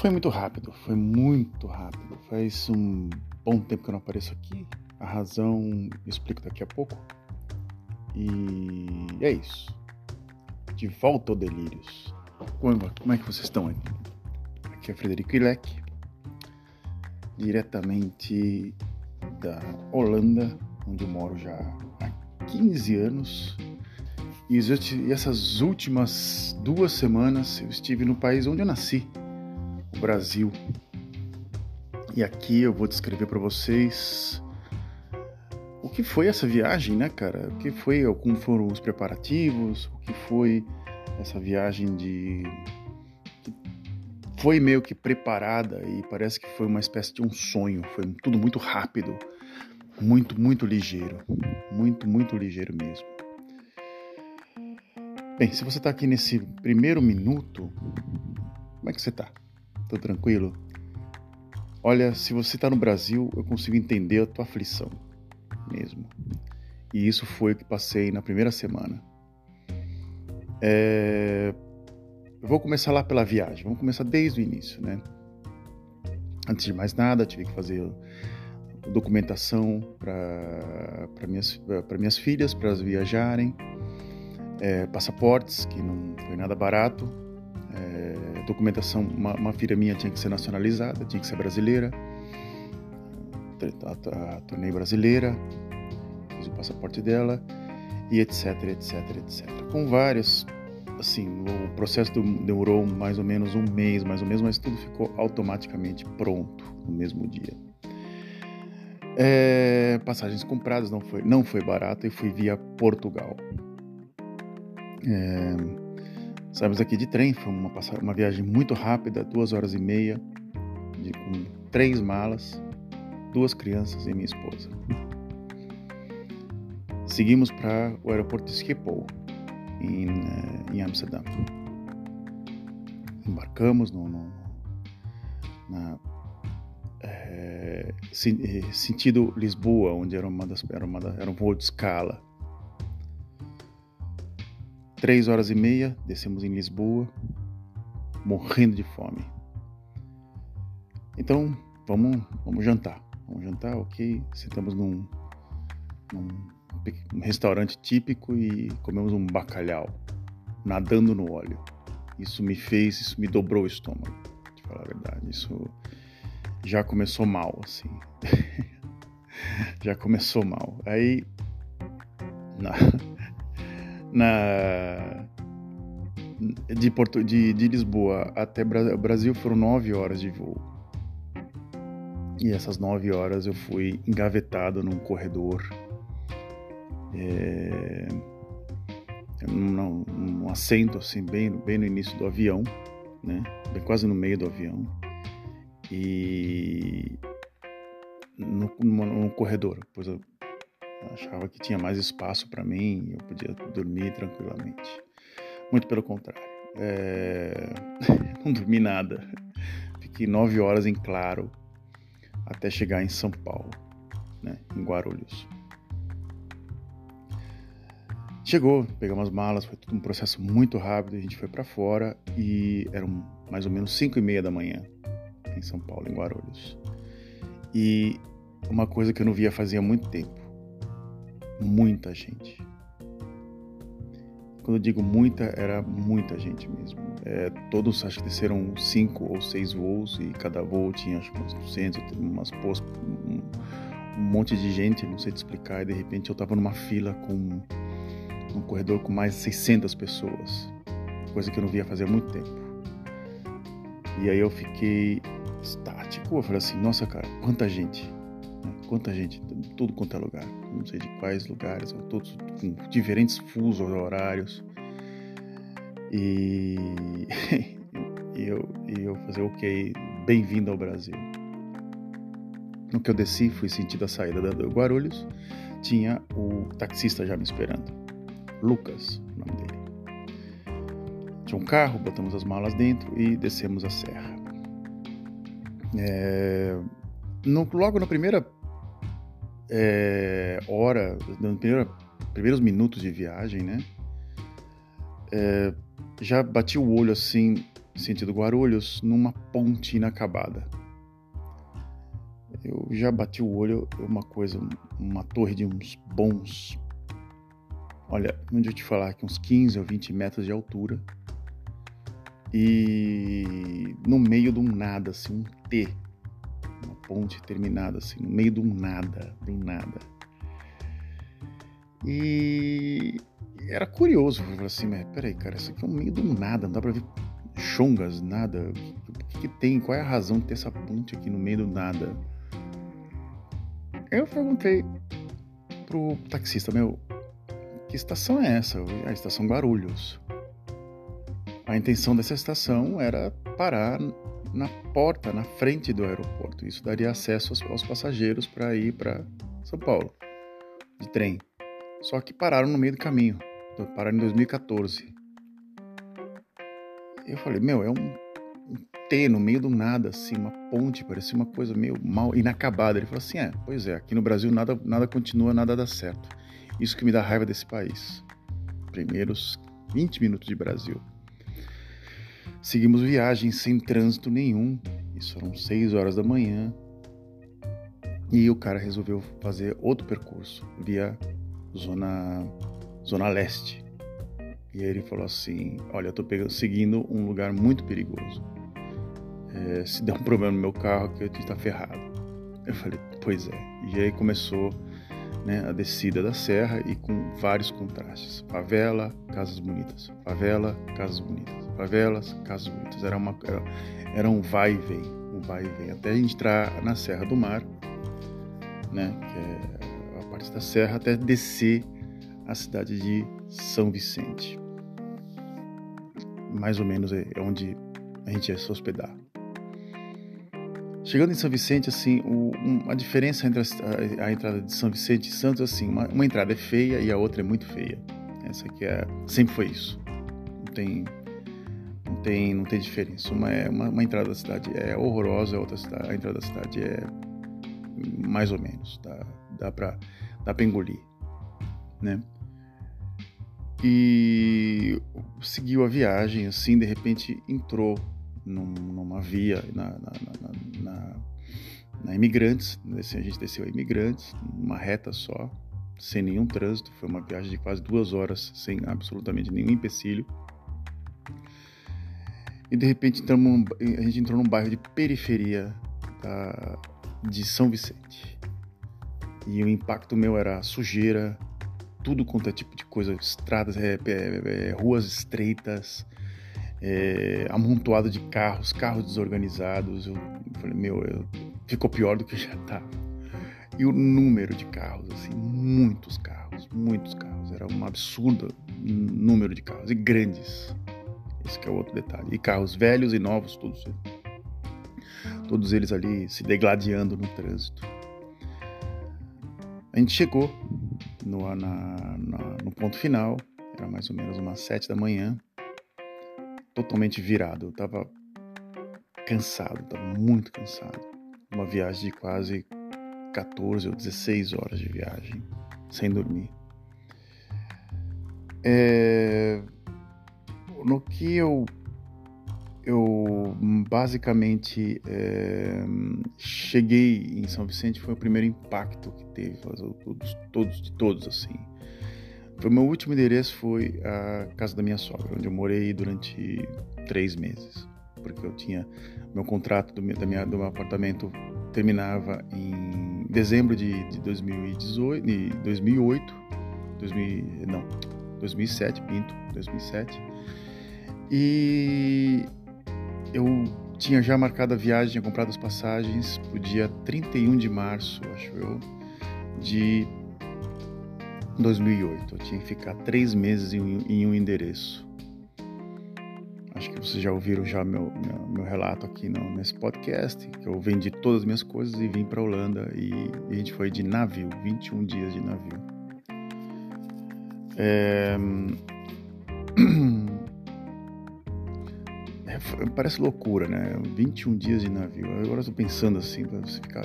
foi muito rápido, foi muito rápido. Faz um bom tempo que eu não apareço aqui. A razão explico daqui a pouco. E é isso. De volta ao Delírios. Como, como é que vocês estão aqui? Aqui é Frederico Ilek, diretamente da Holanda, onde eu moro já há 15 anos. E essas últimas duas semanas eu estive no país onde eu nasci, o Brasil. E aqui eu vou descrever para vocês o que foi essa viagem, né, cara? O que foi, como foram os preparativos, o que foi essa viagem de foi meio que preparada e parece que foi uma espécie de um sonho, foi tudo muito rápido, muito, muito ligeiro, muito, muito ligeiro mesmo. Bem, se você está aqui nesse primeiro minuto, como é que você está? Tô tranquilo? Olha, se você está no Brasil, eu consigo entender a tua aflição mesmo. E isso foi o que passei na primeira semana. É... Eu vou começar lá pela viagem, vamos começar desde o início, né? Antes de mais nada, tive que fazer documentação para minhas, minhas filhas, para elas viajarem, é, passaportes, que não foi nada barato, documentação, uma, uma, filha minha tinha que ser nacionalizada, tinha que ser brasileira, a, a, tornei brasileira, fiz o passaporte dela, e etc, etc, etc. Com vários, assim, o processo demorou mais ou menos um mês, mais ou menos, mas tudo ficou automaticamente pronto no mesmo dia. É, passagens compradas não foi, não foi barato e fui via Portugal. É, saímos aqui de trem, foi uma, uma viagem muito rápida, duas horas e meia, de, com três malas, duas crianças e minha esposa. Seguimos para o aeroporto de Schiphol, em, eh, em Amsterdã. Embarcamos no, no na, é, sentido Lisboa, onde era, uma das, era, uma da, era um voo de escala. Três horas e meia, descemos em Lisboa, morrendo de fome. Então, vamos, vamos jantar. Vamos jantar, ok. Sentamos num, num um restaurante típico e comemos um bacalhau, nadando no óleo. Isso me fez, isso me dobrou o estômago, de falar a verdade. Isso já começou mal, assim. já começou mal. Aí, na, na de, Porto, de, de Lisboa até Brasil foram nove horas de voo. E essas nove horas eu fui engavetado num corredor é, num, num, assento assim bem, bem no início do avião, né? Bem quase no meio do avião e no, no, no corredor, pois eu achava que tinha mais espaço para mim, eu podia dormir tranquilamente. Muito pelo contrário, é... não dormi nada. Fiquei nove horas em claro até chegar em São Paulo, né, em Guarulhos. Chegou, pegamos as malas, foi tudo um processo muito rápido, a gente foi para fora e eram mais ou menos 5 e meia da manhã em São Paulo, em Guarulhos. E uma coisa que eu não via fazia muito tempo, muita gente. Quando eu digo muita, era muita gente mesmo. É, todos acho que desceram cinco ou seis voos e cada voo tinha acho que uns 200, umas postas, um, um monte de gente, não sei te explicar. E de repente eu estava numa fila com num corredor com mais de 600 pessoas, coisa que eu não via fazer muito tempo. E aí eu fiquei estático, eu falei assim, nossa cara, quanta gente, né? quanta gente, tudo quanto é lugar, não sei de quais lugares, todos com diferentes fusos horários. E, e eu, e eu fazer ok, bem-vindo ao Brasil. No que eu desci, fui sentido a saída do Guarulhos, tinha o taxista já me esperando. Lucas, o nome dele. Tinha um carro, botamos as malas dentro e descemos a serra. É, no, logo na primeira é, hora, nos primeiros minutos de viagem, né? É, já bati o olho assim sentido Guarulhos, numa ponte inacabada. Eu já bati o olho, uma coisa, uma torre de uns bons, olha, onde eu te falar que uns 15 ou 20 metros de altura. E no meio de um nada, assim, um T, uma ponte terminada, assim, no meio um nada, um nada. E era curioso, eu falei assim, mas peraí, cara, isso aqui é um meio do nada, não dá pra ver chongas, nada. O que, que, tem? Qual é a razão de ter essa ponte aqui no meio do nada? Eu perguntei pro taxista, meu, que estação é essa? A estação Guarulhos. A intenção dessa estação era parar na porta, na frente do aeroporto. Isso daria acesso aos, passageiros para ir para São Paulo de trem. Só que pararam no meio do caminho. Pararam em 2014. Eu falei, meu, é um, um T no meio do nada, assim, uma ponte, parecia uma coisa meio mal, inacabada. Ele falou assim, é, pois é, aqui no Brasil nada, nada continua, nada dá certo. Isso que me dá raiva desse país. Primeiros 20 minutos de Brasil. Seguimos viagem sem trânsito nenhum. Isso eram 6 horas da manhã. E o cara resolveu fazer outro percurso via zona, zona leste. E aí ele falou assim: Olha, eu tô pegando, seguindo um lugar muito perigoso. É, se der um problema no meu carro, que eu estar ferrado. Eu falei: Pois é. E aí começou né, a descida da serra e com vários contrastes: favela, casas bonitas, favela, casas bonitas, favelas, casas bonitas. Era, uma, era, era um vai e vem, um vai e vem, até a gente entrar na Serra do Mar, né, que é parte da serra até descer a cidade de São Vicente. Mais ou menos é onde a gente ia se hospedar. Chegando em São Vicente, assim, o, um, a diferença entre a, a, entrada de São Vicente e Santos, assim, uma, uma, entrada é feia e a outra é muito feia. Essa aqui é, sempre foi isso. Não tem, não tem, não tem diferença. Uma é uma, uma entrada da cidade é horrorosa, a outra a entrada da cidade é mais ou menos. Dá, dá para dá para engolir, né? E seguiu a viagem, assim, de repente entrou num, numa via na, na, na, na, na Imigrantes, a gente desceu a Imigrantes, numa reta só, sem nenhum trânsito, foi uma viagem de quase duas horas, sem absolutamente nenhum empecilho. E de repente entramos, a gente entrou num bairro de periferia da, de São Vicente. E o impacto meu era sujeira, tudo quanto é tipo de coisa, estradas, é, é, é, ruas estreitas, é, amontoado de carros, carros desorganizados. Eu falei, meu, eu, ficou pior do que já estava. E o número de carros, assim, muitos carros, muitos carros. Era um absurdo número de carros, e grandes. Esse é o outro detalhe. E carros velhos e novos, todos, todos eles ali se degladiando no trânsito. A gente chegou no, na, na, no ponto final, era mais ou menos umas sete da manhã, totalmente virado. Eu tava cansado, tava muito cansado. Uma viagem de quase 14 ou 16 horas de viagem, sem dormir. É... No que eu eu basicamente é, cheguei em São Vicente foi o primeiro impacto que teve todos todos de todos assim foi meu último endereço foi a casa da minha sogra onde eu morei durante três meses porque eu tinha meu contrato do, da minha, do meu apartamento terminava em dezembro de, de 2018 de 2008 2000, não 2007 pinto 2007 e eu tinha já marcado a viagem, tinha comprado as passagens o dia 31 de março, acho eu, de 2008. Eu tinha que ficar três meses em, um endereço. Acho que vocês já ouviram já meu, meu, meu relato aqui no, nesse podcast, que eu vendi todas as minhas coisas e vim para a Holanda e, e, a gente foi de navio, 21 dias de navio. É... parece loucura, né? 21 dias de navio. Agora eu tô pensando assim, pra você ficar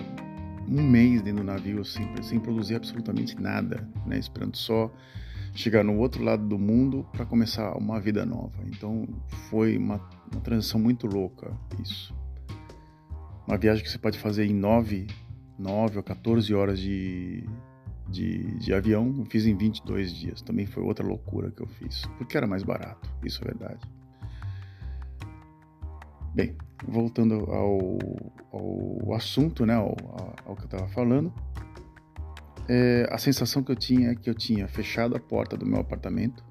um mês dentro do navio assim, sem produzir absolutamente nada, né? Esperando só chegar no outro lado do mundo para começar uma vida nova. Então foi uma, uma transição muito louca isso. Uma viagem que você pode fazer em 9, 9 ou 14 horas de, de, de avião, eu fiz em 22 dias. Também foi outra loucura que eu fiz, porque era mais barato, isso é verdade. Bem, voltando ao, ao assunto, né, ao, ao que eu estava falando, é, a sensação que eu tinha é que eu tinha fechado a porta do meu apartamento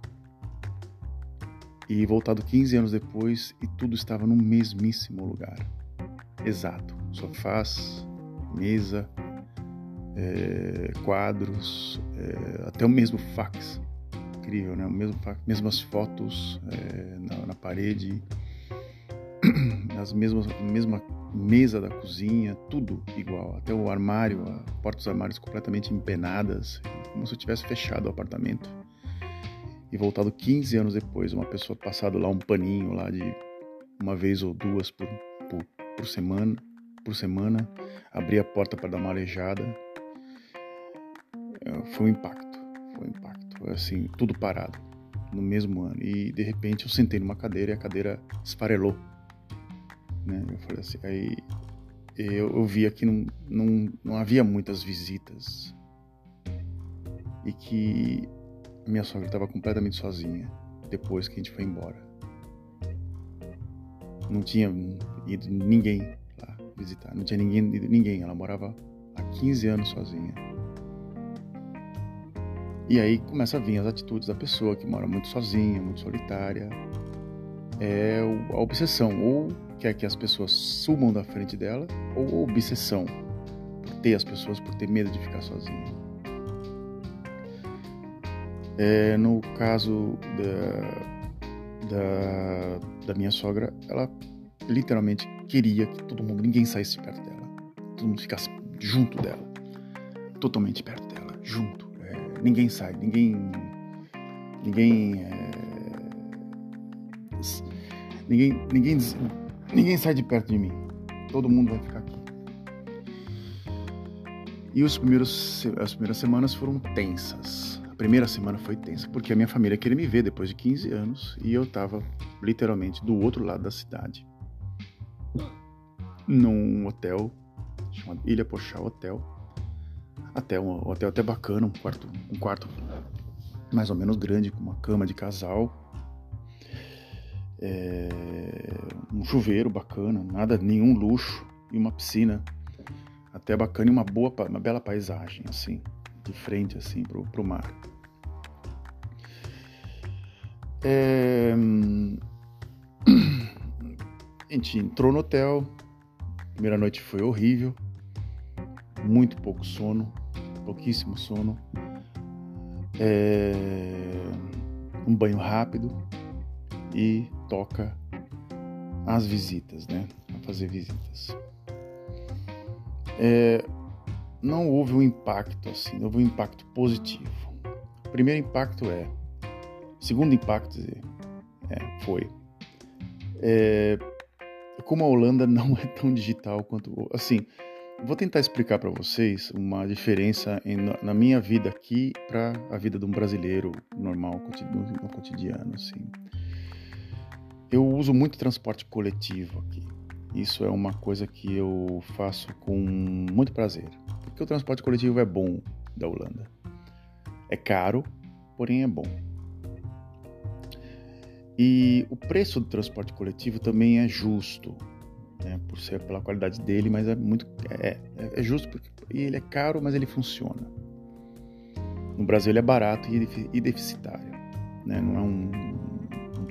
e voltado 15 anos depois e tudo estava no mesmíssimo lugar. Exato. Sofás, mesa, é, quadros, é, até o mesmo fax. Incrível, né? O mesmo fax, mesmas fotos é, na, na, parede, as mesmas, mesma mesa da cozinha, tudo igual. Até o armário, a porta dos armários completamente empenadas, como se eu tivesse fechado o apartamento. E voltado 15 anos depois, uma pessoa passado lá um paninho lá de uma vez ou duas por, por, por semana, por semana, abrir a porta para dar uma arejada. Foi um impacto, foi um impacto. Foi assim, tudo parado no mesmo ano. E de repente eu sentei numa cadeira e a cadeira esfarelou né? Eu falei assim, aí eu, eu via que não, não, não havia muitas visitas e que minha sogra estava completamente sozinha depois que a gente foi embora. Não tinha ido ninguém lá visitar, não tinha ninguém, ninguém. Ela morava há 15 anos sozinha. E aí começa a vir as atitudes da pessoa que mora muito sozinha, muito solitária. É a obsessão, ou quer que as pessoas sumam da frente dela, ou obsessão por ter as pessoas, por ter medo de ficar sozinha. É, no caso da, da, da minha sogra, ela literalmente queria que todo mundo, ninguém saísse perto dela, todo mundo ficasse junto dela, totalmente perto dela, junto. É, ninguém sai, ninguém, ninguém, é, ninguém, ninguém Ninguém sai de perto de mim. Todo mundo vai ficar aqui. E os primeiros, as primeiras semanas foram tensas. A primeira semana foi tensa, porque a minha família queria me ver depois de 15 anos e eu estava literalmente do outro lado da cidade, num hotel chamado Ilha Pochal Hotel. Até um hotel até bacana, um quarto, um quarto mais ou menos grande, com uma cama de casal, é, um chuveiro bacana, nada, nenhum luxo e uma piscina até bacana e uma boa, uma bela paisagem assim, de frente assim pro, pro mar. É, a gente entrou no hotel, primeira noite foi horrível, muito pouco sono, pouquíssimo sono, é, um banho rápido e toca as visitas, né? A fazer visitas. É, não houve um impacto assim, houve um impacto positivo. O primeiro impacto é, o segundo impacto é, foi é, como a Holanda não é tão digital quanto assim. Vou tentar explicar para vocês uma diferença em, na minha vida aqui para a vida de um brasileiro normal no cotidiano, assim. Eu uso muito transporte coletivo aqui. Isso é uma coisa que eu faço com muito prazer. Porque o transporte coletivo é bom da Holanda. É caro, porém é bom. E o preço do transporte coletivo também é justo, né, por ser pela qualidade dele, mas é muito é, é, justo porque ele é caro, mas ele funciona. No Brasil ele é barato e deficitário, né, não é um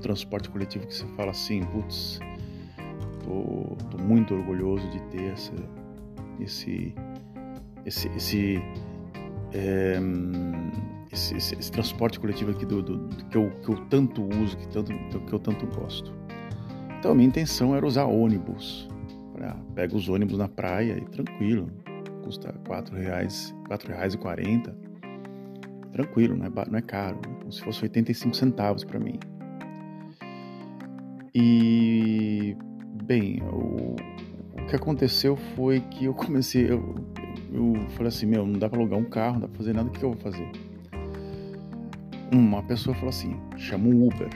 transporte coletivo que você fala assim, putz, tô, tô muito orgulhoso de ter essa, esse, esse, esse, é, esse, esse, esse, transporte coletivo aqui do, do, do, que, eu, que eu tanto uso, que, tanto, que eu tanto gosto. Então a minha intenção era usar ônibus. Ah, pega os ônibus na praia e tranquilo, custa e quarenta, tranquilo, não é, não é caro, como se fosse 85 centavos para mim. E, bem, o, o que aconteceu foi que eu comecei, eu, eu falei assim, meu, não dá para alugar um carro, não dá para fazer nada, o que eu vou fazer? uma pessoa falou assim: chama um Uber.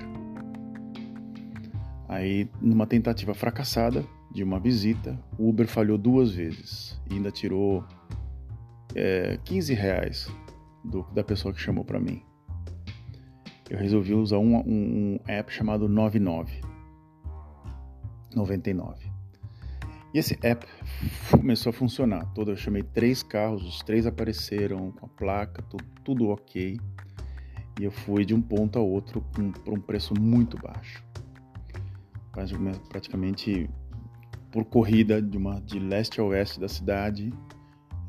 Aí, numa tentativa fracassada de uma visita, o Uber falhou duas vezes e ainda tirou é, 15 reais do, da pessoa que chamou para mim. Eu resolvi usar um, um, um app chamado 99. 99. E esse app começou a funcionar. Todo, eu chamei três carros, os três apareceram com a placa, tudo, tudo ok. E eu fui de um ponto a outro por um preço muito baixo. Praticamente por corrida de, uma, de leste a oeste da cidade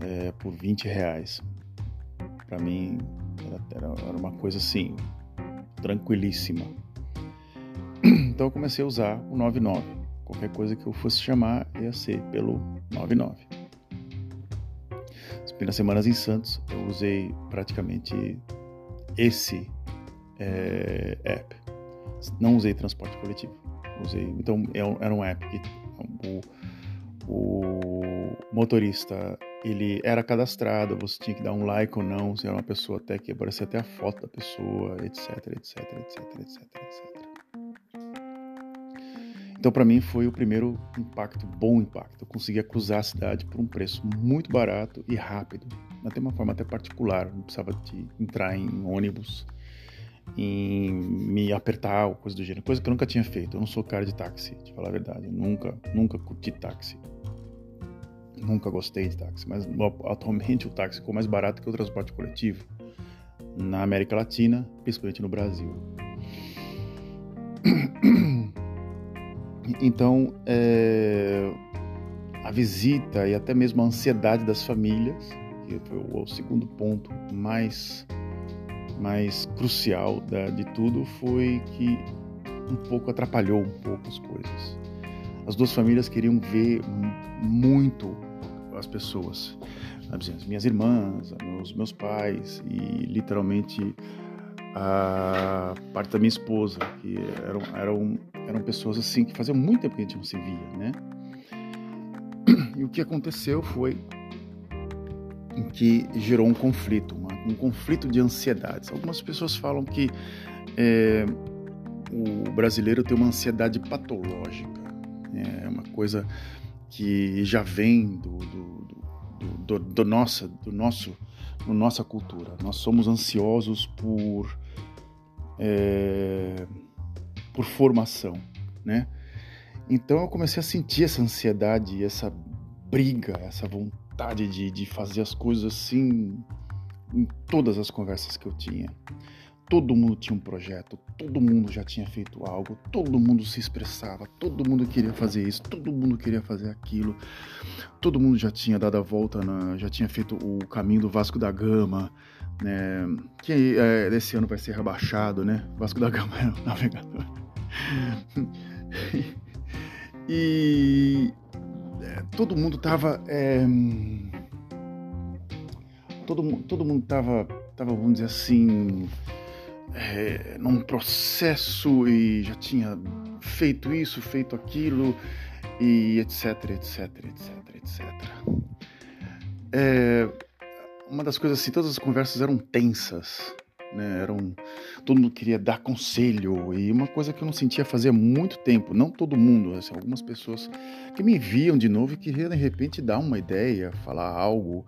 é, por 20 reais. Para mim era, era uma coisa assim, tranquilíssima. Então eu comecei a usar o 99. Qualquer coisa que eu fosse chamar ia ser pelo 99. As primeiras semanas em Santos eu usei praticamente esse é, app. Não usei transporte coletivo. Usei, então é era um app que o, o motorista ele era cadastrado, você tinha que dar um like ou não, se era uma pessoa até que aparecia até a foto da pessoa, etc, etc, etc, etc, etc. Então, para mim, foi o primeiro impacto, bom impacto. Eu consegui acusar a cidade por um preço muito barato e rápido. Até uma forma até particular, não precisava de entrar em ônibus, em me apertar ou coisa do gênero. Coisa que eu nunca tinha feito. Eu não sou cara de táxi, de falar a verdade. Eu nunca, nunca curti táxi. Nunca gostei de táxi, mas atualmente o táxi ficou mais barato que o transporte coletivo na América Latina, principalmente no Brasil. Então, é, a visita e até mesmo a ansiedade das famílias, que foi o, segundo ponto mais, mais crucial da, de tudo, foi que um pouco atrapalhou um pouco as coisas. As duas famílias queriam ver muito as pessoas, as minhas irmãs, meus, meus pais e literalmente a parte da minha esposa, que eram, eram, eram pessoas assim que fazia muito tempo que a gente não se via, né? E o que aconteceu foi que gerou um conflito, um conflito de ansiedades. Algumas pessoas falam que é, o brasileiro tem uma ansiedade patológica, é uma coisa que já vem do, do, do, do nossa, do nosso, do nossa cultura. Nós somos ansiosos por é, por formação, né? Então eu comecei a sentir essa ansiedade, essa briga, essa vontade de, de fazer as coisas assim em todas as conversas que eu tinha. Todo mundo tinha um projeto, todo mundo já tinha feito algo, todo mundo se expressava, todo mundo queria fazer isso, todo mundo queria fazer aquilo, todo mundo já tinha dado a volta, na, já tinha feito o caminho do Vasco da Gama, né, que é, esse ano vai ser rebaixado, né? Vasco da Gama é o navegador. e é, todo mundo tava. É, todo, todo mundo tava, tava, vamos dizer assim, é, num processo e já tinha feito isso, feito aquilo, e etc, etc, etc, etc. É, uma das coisas assim, todas as conversas eram tensas, né? Eram, todo mundo queria dar conselho e uma coisa que eu não sentia fazer há muito tempo. Não todo mundo, assim, algumas pessoas que me viam de novo e queriam de repente dar uma ideia, falar algo,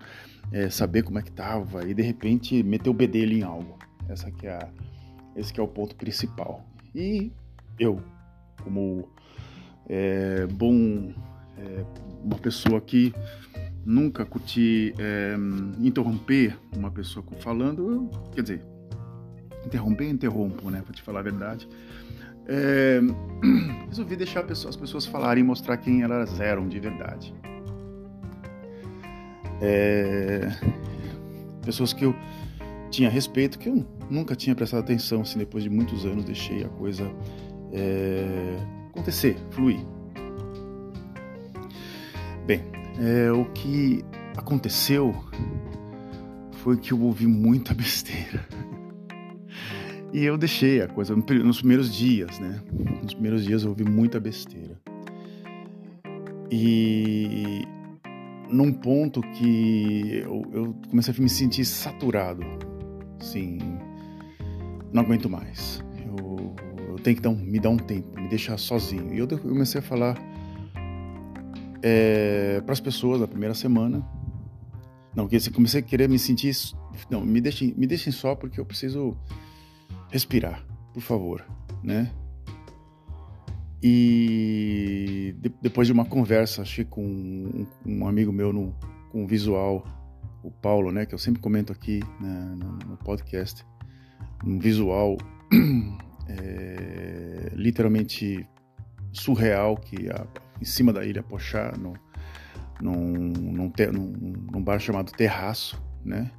é, saber como é que tava e de repente meter o bedelho em algo. Essa que é a, esse que é o ponto principal. E eu, como é, bom, é, uma pessoa que nunca curti é, interromper uma pessoa falando, quer dizer, interromper, interrompo, né, para te falar a verdade. É, resolvi deixar as pessoas falarem e mostrar quem elas eram de verdade. É, pessoas que eu tinha respeito, que eu nunca tinha prestado atenção, assim, depois de muitos anos deixei a coisa é, acontecer, fluir. Bem, é, o que aconteceu foi que eu ouvi muita besteira. E eu deixei a coisa nos primeiros dias, né? Nos primeiros dias eu ouvi muita besteira. E num ponto que eu, eu comecei a me sentir saturado, sim, não aguento mais. Eu, eu tenho que dar me dar um tempo, me deixar sozinho. E eu comecei a falar é, para as pessoas na primeira semana. Não, eu comecei a querer me sentir. Não, me deixem, me deixem só porque eu preciso respirar, por favor, né? E de, depois de uma conversa, achei com um, um amigo meu no, com visual, o Paulo, né, que eu sempre comento aqui né, no, no, podcast, um visual é, literalmente surreal que a, em cima da ilha Pochá, no, num, num, num, num bar chamado Terraço, né?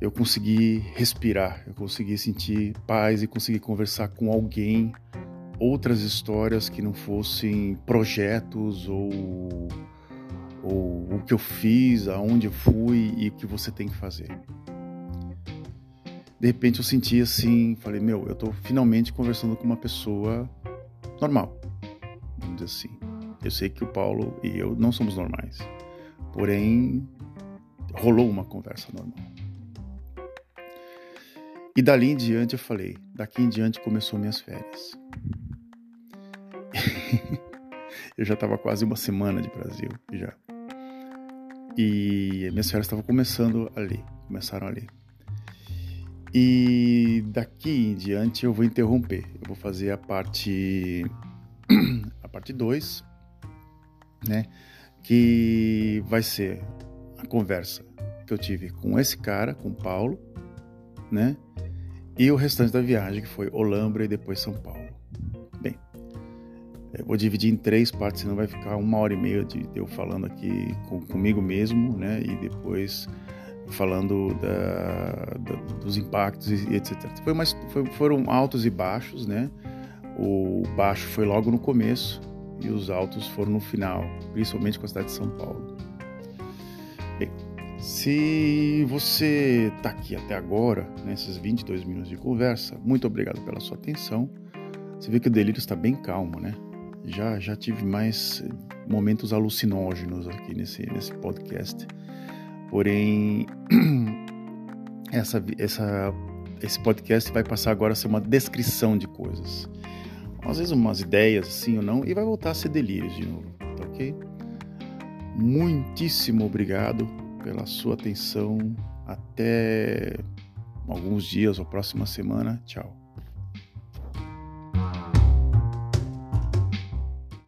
Eu consegui respirar, eu consegui sentir paz e consegui conversar com alguém outras histórias que não fossem projetos ou, ou o que eu fiz, aonde eu fui e o que você tem que fazer. De repente eu senti assim, falei, meu, eu tô finalmente conversando com uma pessoa normal, vamos dizer assim. Eu sei que o Paulo e eu não somos normais, porém rolou uma conversa normal. E dali em diante eu falei, daqui em diante começou minhas férias. eu já estava quase uma semana de Brasil já. E minhas férias estavam começando ali, começaram ali. E daqui em diante eu vou interromper. Eu vou fazer a parte a parte 2, né, que vai ser a conversa que eu tive com esse cara, com o Paulo, né? E o restante da viagem que foi Olambra e depois São Paulo. Eu vou dividir em três partes, senão vai ficar uma hora e meia de eu falando aqui com, comigo mesmo, né? E depois falando da, da, dos impactos e, etc. Foi mais, foi, foram altos e baixos, né? O baixo foi logo no começo e os altos foram no final, principalmente com a cidade de São Paulo. Se você está aqui até agora, nesses 22 minutos de conversa, muito obrigado pela sua atenção. Você vê que o delírio está bem calmo, né? já, já tive mais momentos alucinógenos aqui nesse, nesse podcast. Porém, essa, essa, esse podcast vai passar agora a ser uma descrição de coisas. Às vezes umas ideias assim ou não, e vai voltar a ser delírios de novo, tá ok? Muitíssimo obrigado pela sua atenção. Até alguns dias ou próxima semana. Tchau.